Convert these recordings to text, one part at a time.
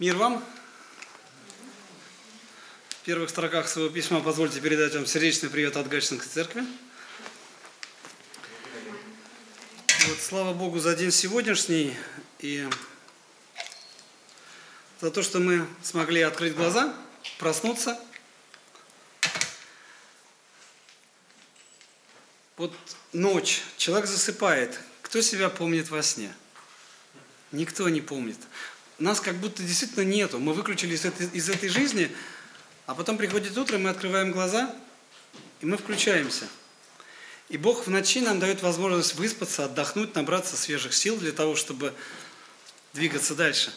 Мир вам. В первых строках своего письма позвольте передать вам сердечный привет от Гатчинской церкви. Вот, слава Богу за день сегодняшний и за то, что мы смогли открыть глаза, проснуться. Вот ночь, человек засыпает. Кто себя помнит во сне? Никто не помнит. Нас как будто действительно нету. Мы выключились из этой, из этой жизни, а потом приходит утро, мы открываем глаза, и мы включаемся. И Бог в ночи нам дает возможность выспаться, отдохнуть, набраться свежих сил для того, чтобы двигаться дальше.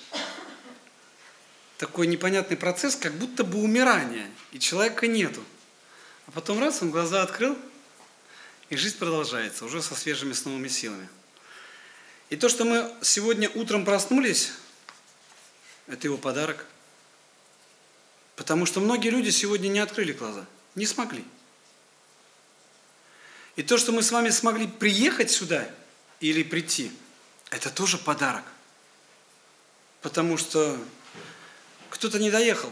Такой непонятный процесс, как будто бы умирание, и человека нету. А потом раз, он глаза открыл, и жизнь продолжается, уже со свежими с новыми силами. И то, что мы сегодня утром проснулись, это его подарок. Потому что многие люди сегодня не открыли глаза, не смогли. И то, что мы с вами смогли приехать сюда или прийти, это тоже подарок. Потому что кто-то не доехал,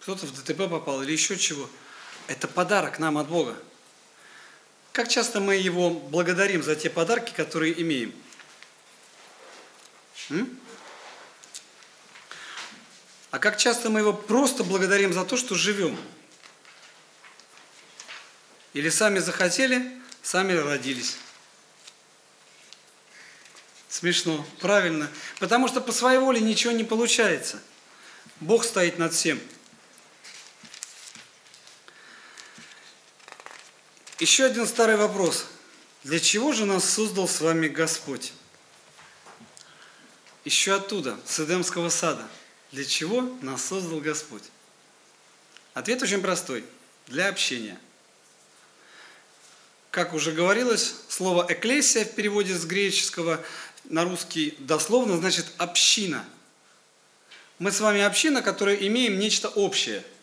кто-то в ДТП попал или еще чего. Это подарок нам от Бога. Как часто мы Его благодарим за те подарки, которые имеем? М? А как часто мы Его просто благодарим за то, что живем? Или сами захотели, сами родились? Смешно, правильно. Потому что по своей воле ничего не получается. Бог стоит над всем. Еще один старый вопрос. Для чего же нас создал с вами Господь? Еще оттуда, с Эдемского сада. Для чего нас создал Господь? Ответ очень простой. Для общения. Как уже говорилось, слово «экклесия» в переводе с греческого на русский дословно значит «община». Мы с вами община, которая имеем нечто общее –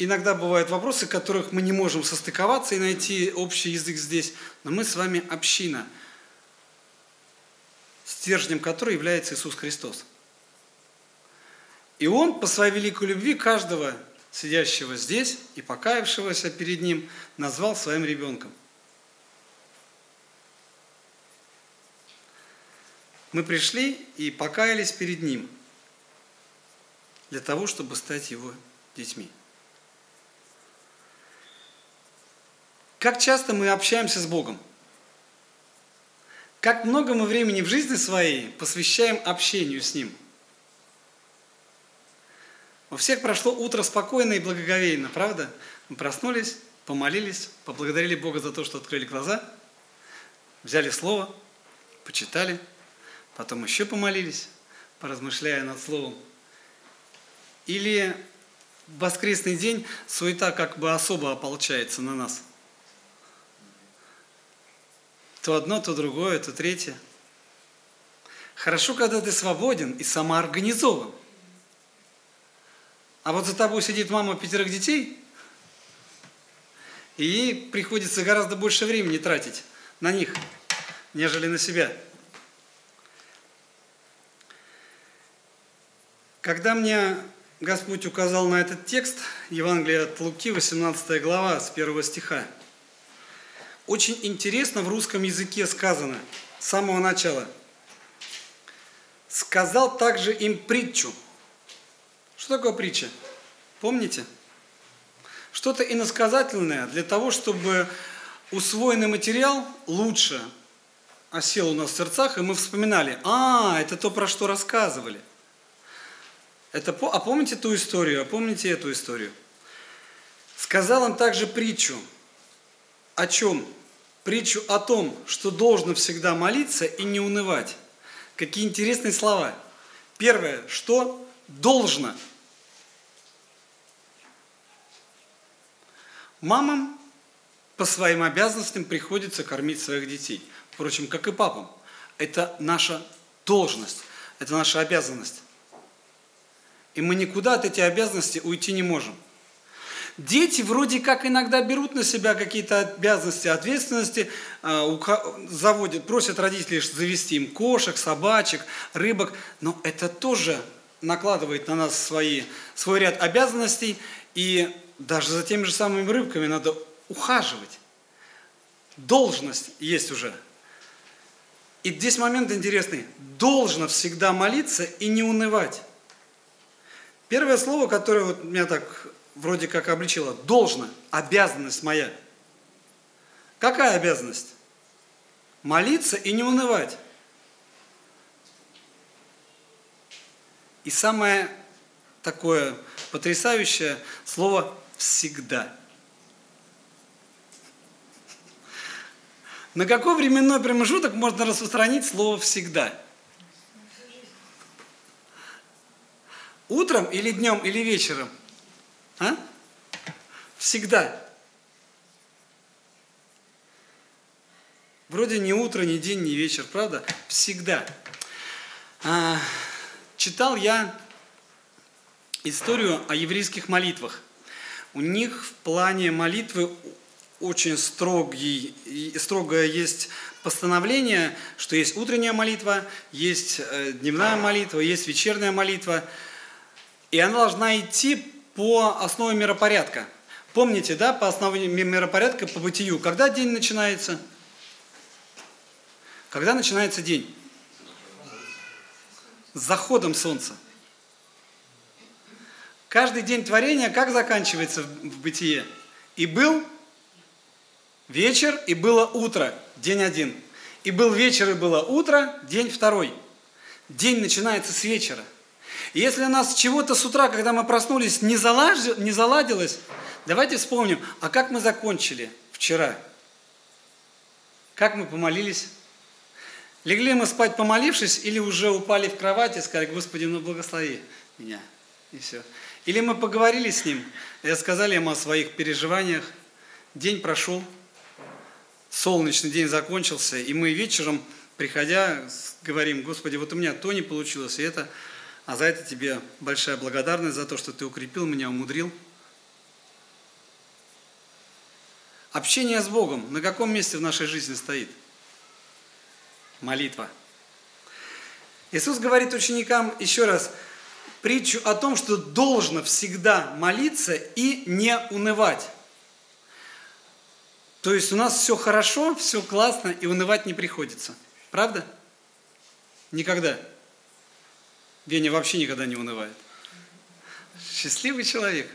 иногда бывают вопросы, в которых мы не можем состыковаться и найти общий язык здесь, но мы с вами община, стержнем которой является Иисус Христос. И Он по своей великой любви каждого сидящего здесь и покаявшегося перед Ним назвал своим ребенком. Мы пришли и покаялись перед Ним для того, чтобы стать Его детьми. Как часто мы общаемся с Богом? Как много мы времени в жизни своей посвящаем общению с Ним? У всех прошло утро спокойно и благоговейно, правда? Мы проснулись, помолились, поблагодарили Бога за то, что открыли глаза, взяли Слово, почитали, потом еще помолились, поразмышляя над Словом. Или в воскресный день суета как бы особо ополчается на нас – то одно, то другое, то третье. Хорошо, когда ты свободен и самоорганизован. А вот за тобой сидит мама пятерых детей, и ей приходится гораздо больше времени тратить на них, нежели на себя. Когда мне Господь указал на этот текст, Евангелие от Луки, 18 глава, с первого стиха – очень интересно в русском языке сказано с самого начала. Сказал также им притчу. Что такое притча? Помните? Что-то иносказательное для того, чтобы усвоенный материал лучше осел у нас в сердцах, и мы вспоминали, а, это то, про что рассказывали. Это, а помните ту историю, а помните эту историю? Сказал им также притчу. О чем? Притчу о том, что должно всегда молиться и не унывать. Какие интересные слова. Первое, что должно. Мамам по своим обязанностям приходится кормить своих детей. Впрочем, как и папам. Это наша должность, это наша обязанность. И мы никуда от этих обязанностей уйти не можем. Дети вроде как иногда берут на себя какие-то обязанности, ответственности, э, заводят, просят родителей завести им кошек, собачек, рыбок, но это тоже накладывает на нас свои, свой ряд обязанностей, и даже за теми же самыми рыбками надо ухаживать. Должность есть уже. И здесь момент интересный. Должно всегда молиться и не унывать. Первое слово, которое вот меня так вроде как обличило, должно, обязанность моя. Какая обязанность? Молиться и не унывать. И самое такое потрясающее слово «всегда». На какой временной промежуток можно распространить слово «всегда»? Утром или днем или вечером? А? Всегда. Вроде не утро, не день, не вечер, правда? Всегда. А, читал я историю о еврейских молитвах. У них в плане молитвы очень строгий, строгое есть постановление, что есть утренняя молитва, есть э, дневная молитва, есть вечерняя молитва. И она должна идти по основе миропорядка. Помните, да, по основе миропорядка, по бытию, когда день начинается? Когда начинается день? С заходом солнца. Каждый день творения как заканчивается в бытие? И был вечер, и было утро, день один. И был вечер, и было утро, день второй. День начинается с вечера. Если у нас чего-то с утра, когда мы проснулись, не, залаж... не заладилось, давайте вспомним, а как мы закончили вчера? Как мы помолились? Легли мы спать, помолившись, или уже упали в кровать и сказали, Господи, ну благослови меня. И все. Или мы поговорили с Ним, и сказали Ему о своих переживаниях. День прошел, солнечный день закончился, и мы вечером, приходя, говорим, Господи, вот у меня то не получилось, и это, а за это тебе большая благодарность за то, что ты укрепил меня, умудрил. Общение с Богом на каком месте в нашей жизни стоит? Молитва. Иисус говорит ученикам еще раз притчу о том, что должно всегда молиться и не унывать. То есть у нас все хорошо, все классно, и унывать не приходится. Правда? Никогда. Веня вообще никогда не унывает. Счастливый человек.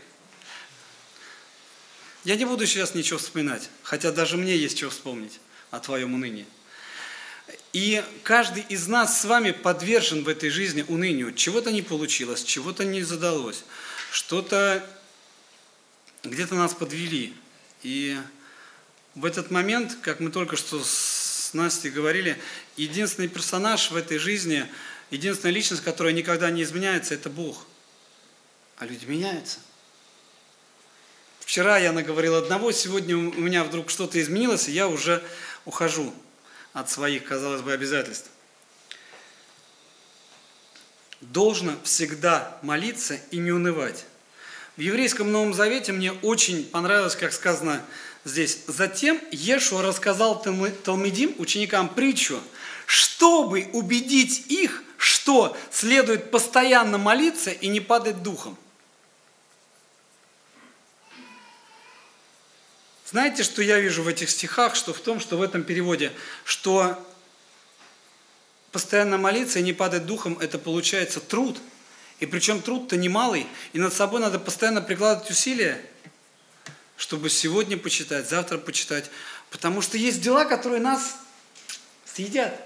Я не буду сейчас ничего вспоминать, хотя даже мне есть что вспомнить о твоем унынии. И каждый из нас с вами подвержен в этой жизни унынию. Чего-то не получилось, чего-то не задалось, что-то где-то нас подвели. И в этот момент, как мы только что с Настей говорили, единственный персонаж в этой жизни, единственная личность, которая никогда не изменяется, это Бог. А люди меняются. Вчера я наговорил одного, сегодня у меня вдруг что-то изменилось, и я уже ухожу от своих, казалось бы, обязательств. Должно всегда молиться и не унывать. В еврейском Новом Завете мне очень понравилось, как сказано здесь. Затем Ешуа рассказал Талмидим, ученикам, притчу, чтобы убедить их, что следует постоянно молиться и не падать духом. Знаете, что я вижу в этих стихах, что в том, что в этом переводе, что постоянно молиться и не падать духом, это получается труд. И причем труд-то немалый, и над собой надо постоянно прикладывать усилия – чтобы сегодня почитать, завтра почитать. Потому что есть дела, которые нас съедят.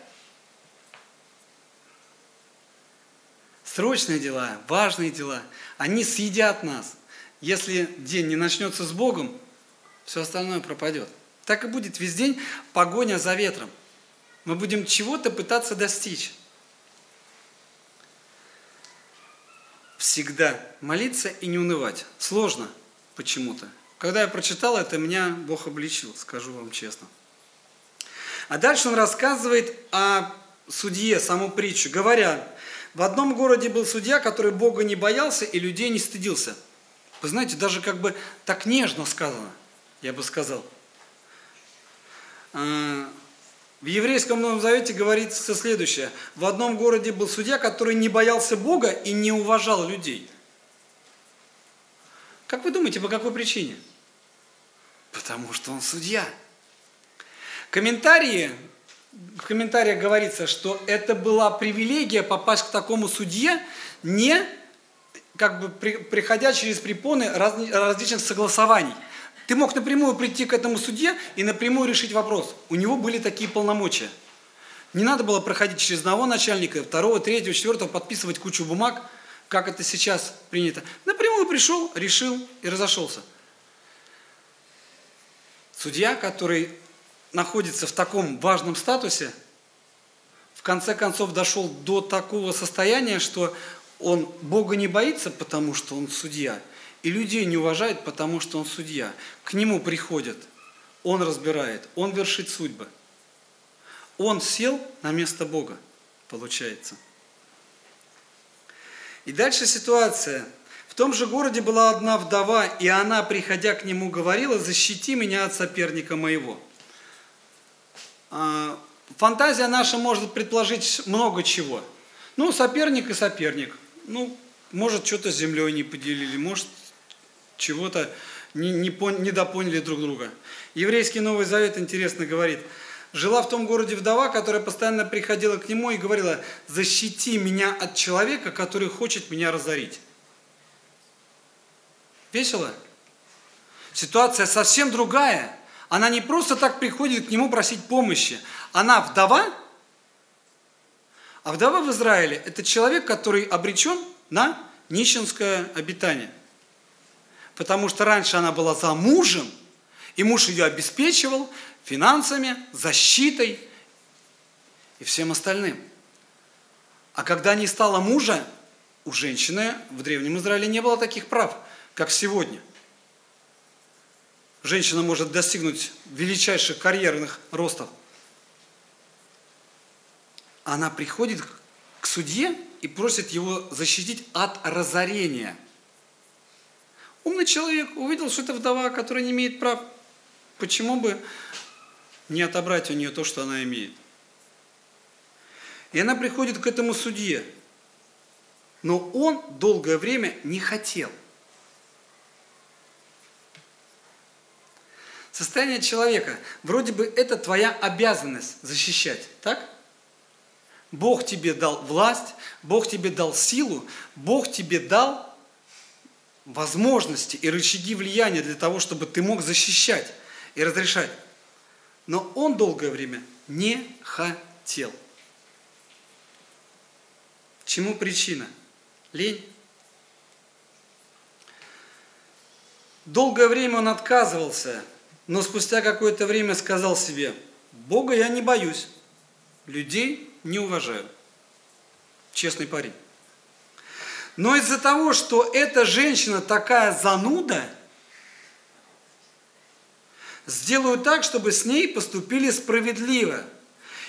Срочные дела, важные дела, они съедят нас. Если день не начнется с Богом, все остальное пропадет. Так и будет весь день погоня за ветром. Мы будем чего-то пытаться достичь. Всегда молиться и не унывать. Сложно почему-то. Когда я прочитал это, меня Бог обличил, скажу вам честно. А дальше он рассказывает о судье, саму притчу, говоря, в одном городе был судья, который Бога не боялся и людей не стыдился. Вы знаете, даже как бы так нежно сказано, я бы сказал. А, в еврейском Новом Завете говорится следующее. В одном городе был судья, который не боялся Бога и не уважал людей. Как вы думаете, по какой причине? Потому что он судья. Комментарии, в комментариях говорится, что это была привилегия попасть к такому судье, не как бы при, приходя через препоны раз, различных согласований. Ты мог напрямую прийти к этому судье и напрямую решить вопрос. У него были такие полномочия. Не надо было проходить через одного начальника, второго, третьего, четвертого, подписывать кучу бумаг, как это сейчас принято. Напрямую пришел, решил и разошелся. Судья, который находится в таком важном статусе, в конце концов дошел до такого состояния, что он Бога не боится, потому что он судья, и людей не уважает, потому что он судья. К нему приходят, он разбирает, он вершит судьбы. Он сел на место Бога, получается. И дальше ситуация. В том же городе была одна вдова, и она, приходя к нему, говорила, защити меня от соперника моего. А, фантазия наша может предположить много чего. Ну, соперник и соперник. Ну, может, что-то с землей не поделили, может, чего-то не, не, пон, не допоняли друг друга. Еврейский Новый Завет интересно говорит, жила в том городе вдова, которая постоянно приходила к нему и говорила, защити меня от человека, который хочет меня разорить. Весело? Ситуация совсем другая. Она не просто так приходит к нему просить помощи. Она вдова, а вдова в Израиле – это человек, который обречен на нищенское обитание. Потому что раньше она была замужем, и муж ее обеспечивал финансами, защитой и всем остальным. А когда не стало мужа, у женщины в Древнем Израиле не было таких прав, как сегодня. Женщина может достигнуть величайших карьерных ростов – она приходит к судье и просит его защитить от разорения. Умный человек увидел, что это вдова, которая не имеет прав. Почему бы не отобрать у нее то, что она имеет? И она приходит к этому судье. Но он долгое время не хотел. Состояние человека, вроде бы это твоя обязанность защищать, так? Бог тебе дал власть, Бог тебе дал силу, Бог тебе дал возможности и рычаги влияния для того, чтобы ты мог защищать и разрешать. Но он долгое время не хотел. Чему причина? Лень. Долгое время он отказывался, но спустя какое-то время сказал себе, Бога я не боюсь, людей не уважаю. Честный парень. Но из-за того, что эта женщина такая зануда, сделаю так, чтобы с ней поступили справедливо.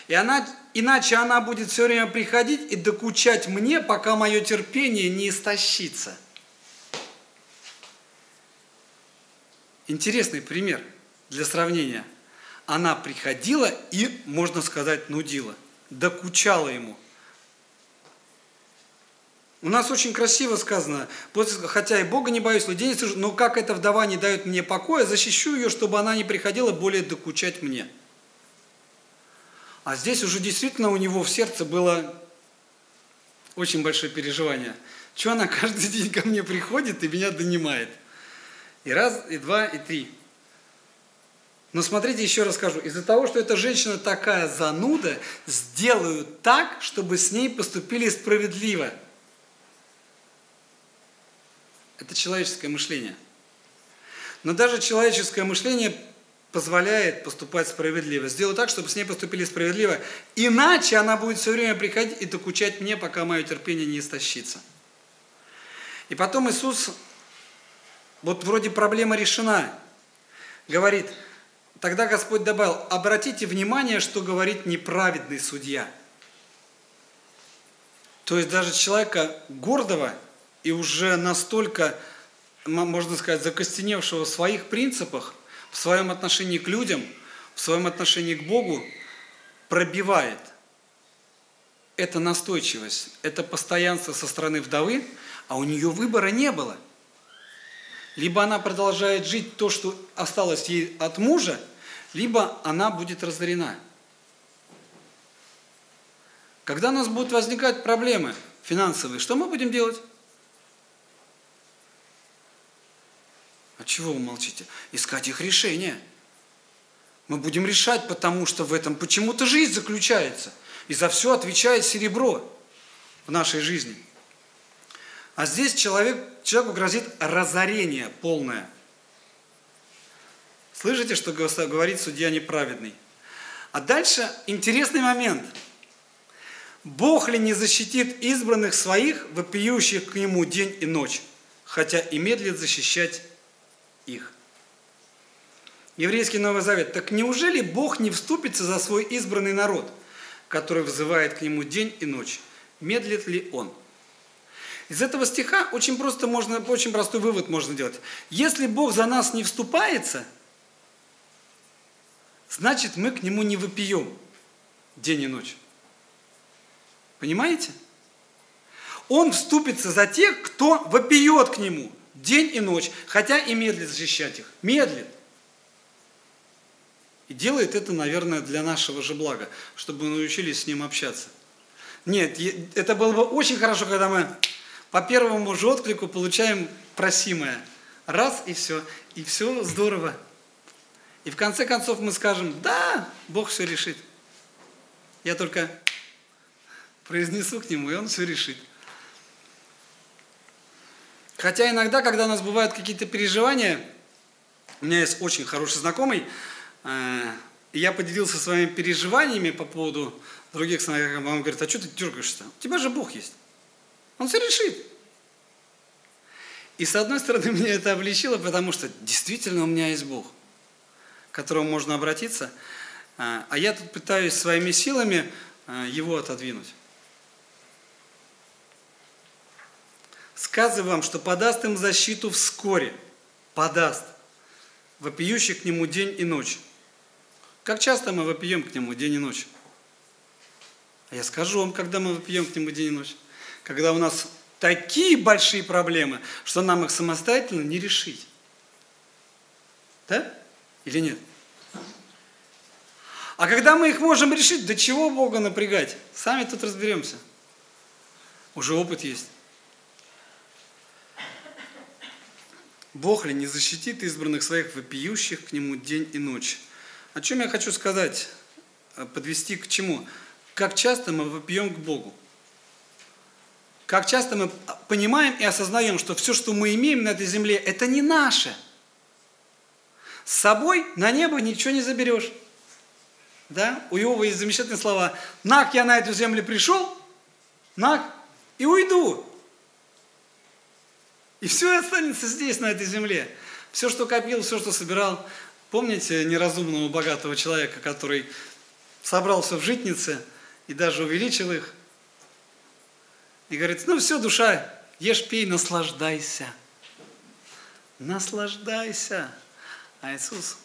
И она, иначе она будет все время приходить и докучать мне, пока мое терпение не истощится. Интересный пример для сравнения. Она приходила и, можно сказать, нудила докучала ему. У нас очень красиво сказано, хотя и Бога не боюсь, людей не слышу, но как эта вдова не дает мне покоя, защищу ее, чтобы она не приходила более докучать мне. А здесь уже действительно у него в сердце было очень большое переживание. Что она каждый день ко мне приходит и меня донимает. И раз, и два, и три. Но смотрите, еще раз скажу, из-за того, что эта женщина такая зануда, сделаю так, чтобы с ней поступили справедливо. Это человеческое мышление. Но даже человеческое мышление позволяет поступать справедливо. Сделаю так, чтобы с ней поступили справедливо. Иначе она будет все время приходить и докучать мне, пока мое терпение не истощится. И потом Иисус, вот вроде проблема решена, говорит – Тогда Господь добавил, обратите внимание, что говорит неправедный судья. То есть даже человека гордого и уже настолько можно сказать, закостеневшего в своих принципах, в своем отношении к людям, в своем отношении к Богу, пробивает. Это настойчивость, это постоянство со стороны вдовы, а у нее выбора не было. Либо она продолжает жить то, что осталось ей от мужа, либо она будет разорена. Когда у нас будут возникать проблемы финансовые, что мы будем делать? А чего вы молчите? Искать их решение. Мы будем решать, потому что в этом почему-то жизнь заключается. И за все отвечает серебро в нашей жизни. А здесь человек, человеку грозит разорение полное. Слышите, что говорит судья неправедный? А дальше интересный момент. Бог ли не защитит избранных своих, вопиющих к Нему день и ночь, хотя и медлит защищать их. Еврейский Новый Завет. Так неужели Бог не вступится за свой избранный народ, который взывает к Нему день и ночь? Медлит ли Он? Из этого стиха очень просто можно, очень простой вывод можно делать. Если Бог за нас не вступается, значит мы к Нему не выпьем день и ночь. Понимаете? Он вступится за тех, кто вопиет к Нему – день и ночь, хотя и медлит защищать их. Медлит. И делает это, наверное, для нашего же блага, чтобы мы научились с ним общаться. Нет, это было бы очень хорошо, когда мы по первому же отклику получаем просимое. Раз и все. И все здорово. И в конце концов мы скажем, да, Бог все решит. Я только произнесу к Нему, и Он все решит. Хотя иногда, когда у нас бывают какие-то переживания, у меня есть очень хороший знакомый, э, и я поделился своими переживаниями по поводу других знакомых. Он говорит, а что ты дергаешься? У тебя же Бог есть. Он все решит. И с одной стороны, меня это облегчило, потому что действительно у меня есть Бог, к которому можно обратиться, э, а я тут пытаюсь своими силами э, его отодвинуть. сказываю вам, что подаст им защиту вскоре. Подаст. Вопиющих к нему день и ночь. Как часто мы вопием к нему день и ночь? А я скажу вам, когда мы вопием к нему день и ночь. Когда у нас такие большие проблемы, что нам их самостоятельно не решить. Да? Или нет? А когда мы их можем решить, до чего Бога напрягать? Сами тут разберемся. Уже опыт есть. Бог ли не защитит избранных своих вопиющих к Нему день и ночь? О чем я хочу сказать, э, подвести к чему? Как часто мы вопием к Богу? Как часто мы понимаем и осознаем, что все, что мы имеем на этой земле, это не наше. С собой на небо ничего не заберешь. Да? У Иова есть замечательные слова. «Нак я на эту землю пришел, нак и уйду». И все останется здесь, на этой земле. Все, что копил, все, что собирал. Помните неразумного богатого человека, который собрался в житнице и даже увеличил их? И говорит, ну все, душа, ешь, пей, наслаждайся. Наслаждайся. А Иисус,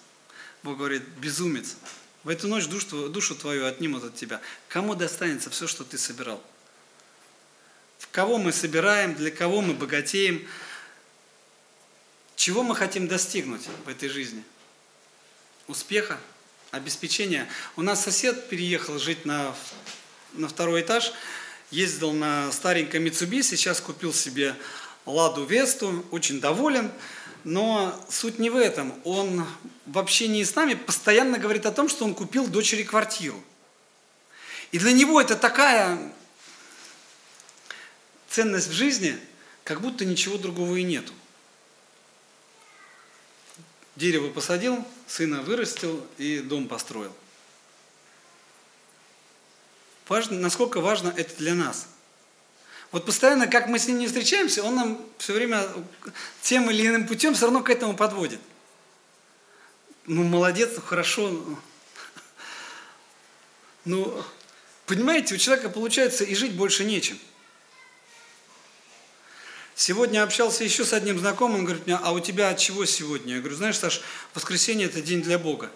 Бог говорит, безумец, в эту ночь душу, душу твою отнимут от тебя. Кому достанется все, что ты собирал? В кого мы собираем, для кого мы богатеем, чего мы хотим достигнуть в этой жизни? Успеха, обеспечения. У нас сосед переехал жить на, на второй этаж, ездил на старенькой Mitsubishi, сейчас купил себе Ладу Весту, очень доволен. Но суть не в этом. Он в общении с нами постоянно говорит о том, что он купил дочери квартиру. И для него это такая ценность в жизни, как будто ничего другого и нету. Дерево посадил, сына вырастил и дом построил. Важно, насколько важно это для нас. Вот постоянно, как мы с ним не встречаемся, он нам все время тем или иным путем все равно к этому подводит. Ну, молодец, ну, хорошо. Ну, понимаете, у человека получается и жить больше нечем. Сегодня общался еще с одним знакомым, он говорит мне, а у тебя от чего сегодня? Я говорю, знаешь, Саш, воскресенье – это день для Бога.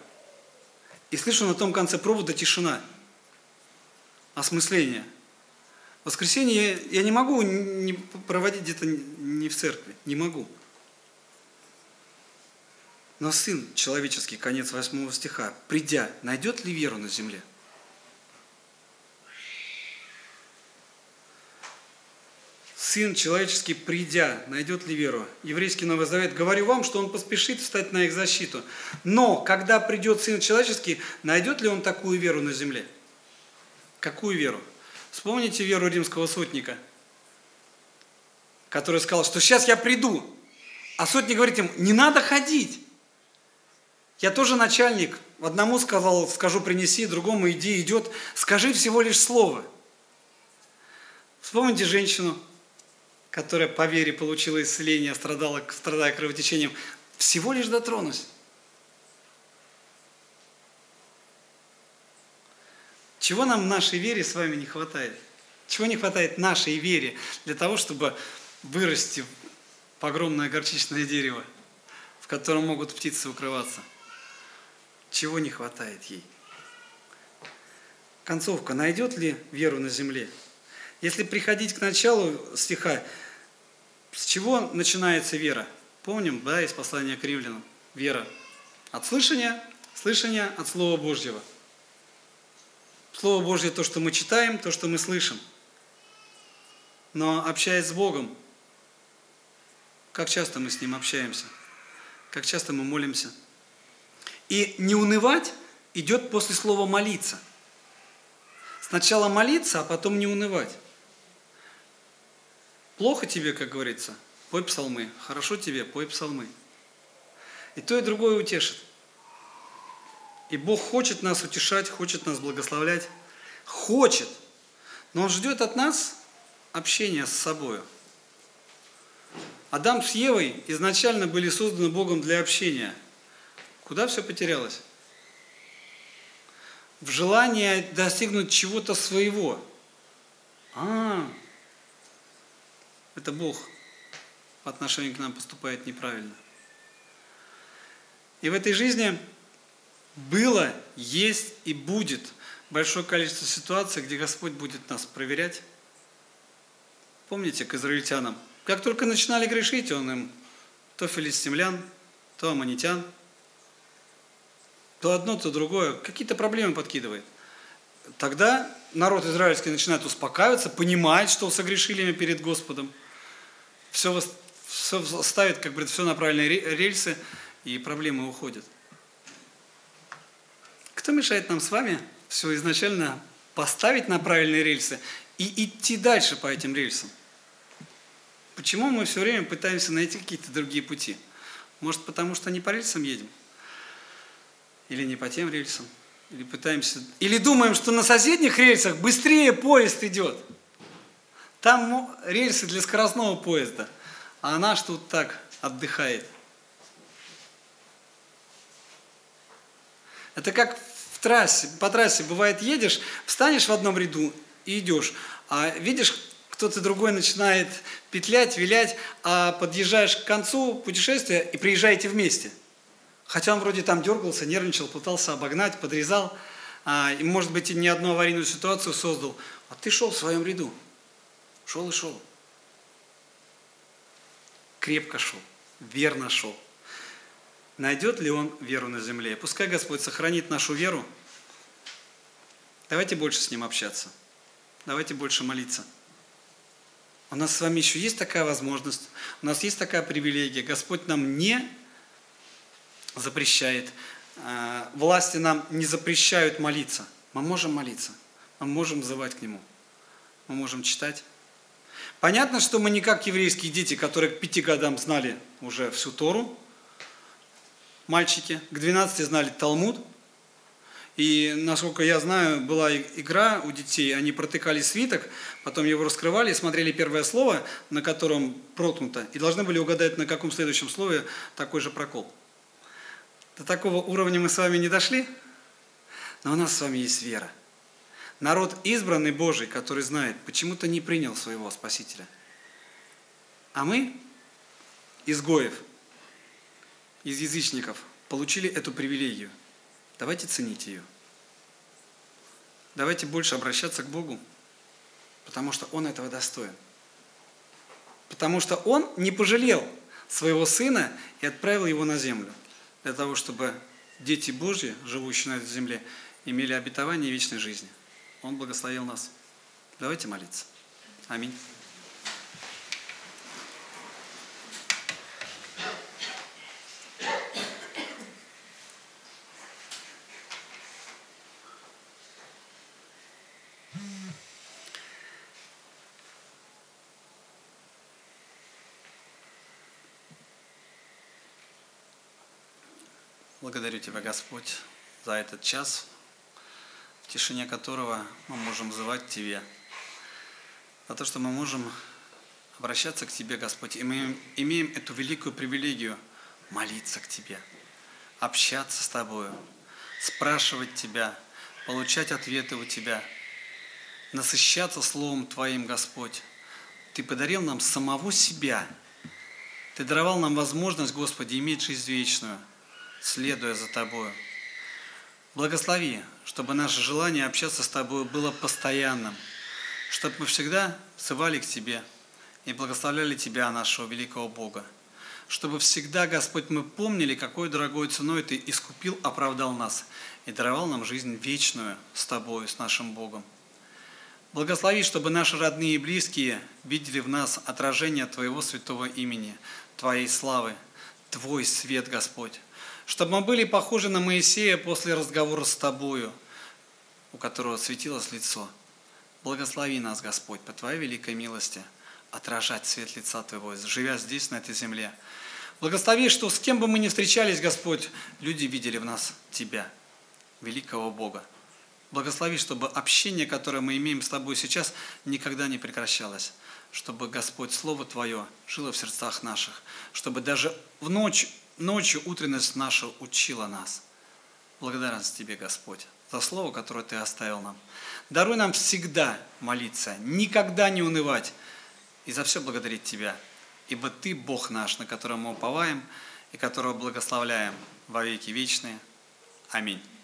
И слышу на том конце провода тишина, осмысление. Воскресенье я не могу не проводить где-то не в церкви, не могу. Но Сын человеческий, конец 8 стиха, придя, найдет ли веру на земле? Сын человеческий, придя, найдет ли веру? Еврейский Новый Завет. Говорю вам, что он поспешит встать на их защиту. Но, когда придет Сын человеческий, найдет ли он такую веру на земле? Какую веру? Вспомните веру римского сотника, который сказал, что сейчас я приду. А сотник говорит им, не надо ходить. Я тоже начальник. Одному сказал, скажу, принеси, другому иди, идет. Скажи всего лишь слово. Вспомните женщину, которая по вере получила исцеление, страдала, страдая кровотечением. Всего лишь дотронусь. Чего нам в нашей вере с вами не хватает? Чего не хватает нашей вере для того, чтобы вырасти в огромное горчичное дерево, в котором могут птицы укрываться? Чего не хватает ей? Концовка. Найдет ли веру на земле? Если приходить к началу стиха, с чего начинается вера? Помним, да, из послания к римлянам. Вера от слышания, слышания от Слова Божьего. Слово Божье то, что мы читаем, то, что мы слышим. Но общаясь с Богом, как часто мы с Ним общаемся? Как часто мы молимся? И не унывать идет после слова молиться. Сначала молиться, а потом не унывать. Плохо тебе, как говорится, пой псалмы. Хорошо тебе, пой псалмы. И то, и другое утешит. И Бог хочет нас утешать, хочет нас благословлять. Хочет. Но Он ждет от нас общения с собой. Адам с Евой изначально были созданы Богом для общения – Куда все потерялось? В желании достигнуть чего-то своего. А, это Бог по отношению к нам поступает неправильно. И в этой жизни было, есть и будет большое количество ситуаций, где Господь будет нас проверять. Помните к израильтянам? Как только начинали грешить, Он им то филистимлян, то аммонитян – то одно, то другое, какие-то проблемы подкидывает. Тогда народ израильский начинает успокаиваться, понимает, что согрешили перед Господом. Все, все ставит, как бы, все на правильные рельсы, и проблемы уходят. Кто мешает нам с вами все изначально поставить на правильные рельсы и идти дальше по этим рельсам? Почему мы все время пытаемся найти какие-то другие пути? Может, потому что не по рельсам едем? или не по тем рельсам, или пытаемся, или думаем, что на соседних рельсах быстрее поезд идет. Там рельсы для скоростного поезда, а наш тут так отдыхает. Это как трассе, по трассе бывает едешь, встанешь в одном ряду и идешь, а видишь, кто-то другой начинает петлять, вилять, а подъезжаешь к концу путешествия и приезжаете вместе – Хотя он вроде там дергался, нервничал, пытался обогнать, подрезал, а, и, может быть, и не одну аварийную ситуацию создал. А ты шел в своем ряду. Шел и шел. Крепко шел, верно шел. Найдет ли он веру на земле? Пускай Господь сохранит нашу веру. Давайте больше с Ним общаться. Давайте больше молиться. У нас с вами еще есть такая возможность, у нас есть такая привилегия. Господь нам не запрещает. Э, власти нам не запрещают молиться. Мы можем молиться, мы можем взывать к Нему, мы можем читать. Понятно, что мы не как еврейские дети, которые к пяти годам знали уже всю Тору, мальчики, к 12 знали Талмуд. И, насколько я знаю, была игра у детей, они протыкали свиток, потом его раскрывали смотрели первое слово, на котором проткнуто, и должны были угадать, на каком следующем слове такой же прокол. До такого уровня мы с вами не дошли, но у нас с вами есть вера. Народ избранный Божий, который знает, почему-то не принял своего Спасителя. А мы, изгоев, из язычников, получили эту привилегию. Давайте ценить ее. Давайте больше обращаться к Богу, потому что Он этого достоин. Потому что Он не пожалел своего Сына и отправил Его на землю, для того, чтобы дети Божьи, живущие на этой земле, имели обетование вечной жизни. Он благословил нас. Давайте молиться. Аминь. Благодарю Тебя, Господь, за этот час, в тишине которого мы можем взывать Тебе, за то, что мы можем обращаться к Тебе, Господь, и мы имеем эту великую привилегию молиться к Тебе, общаться с Тобою, спрашивать Тебя, получать ответы у Тебя, насыщаться Словом Твоим, Господь. Ты подарил нам самого себя. Ты даровал нам возможность, Господи, иметь жизнь вечную – следуя за Тобою. Благослови, чтобы наше желание общаться с Тобой было постоянным, чтобы мы всегда взывали к Тебе и благословляли Тебя, нашего великого Бога. Чтобы всегда, Господь, мы помнили, какой дорогой ценой Ты искупил, оправдал нас и даровал нам жизнь вечную с Тобой, с нашим Богом. Благослови, чтобы наши родные и близкие видели в нас отражение Твоего святого имени, Твоей славы, Твой свет, Господь чтобы мы были похожи на Моисея после разговора с Тобою, у которого светилось лицо. Благослови нас, Господь, по Твоей великой милости, отражать свет лица Твоего, живя здесь, на этой земле. Благослови, что с кем бы мы ни встречались, Господь, люди видели в нас Тебя, великого Бога. Благослови, чтобы общение, которое мы имеем с Тобой сейчас, никогда не прекращалось. Чтобы, Господь, Слово Твое жило в сердцах наших. Чтобы даже в ночь ночью утренность наша учила нас. Благодарность Тебе, Господь, за слово, которое Ты оставил нам. Даруй нам всегда молиться, никогда не унывать и за все благодарить Тебя, ибо Ты Бог наш, на котором мы уповаем и которого благословляем во веки вечные. Аминь.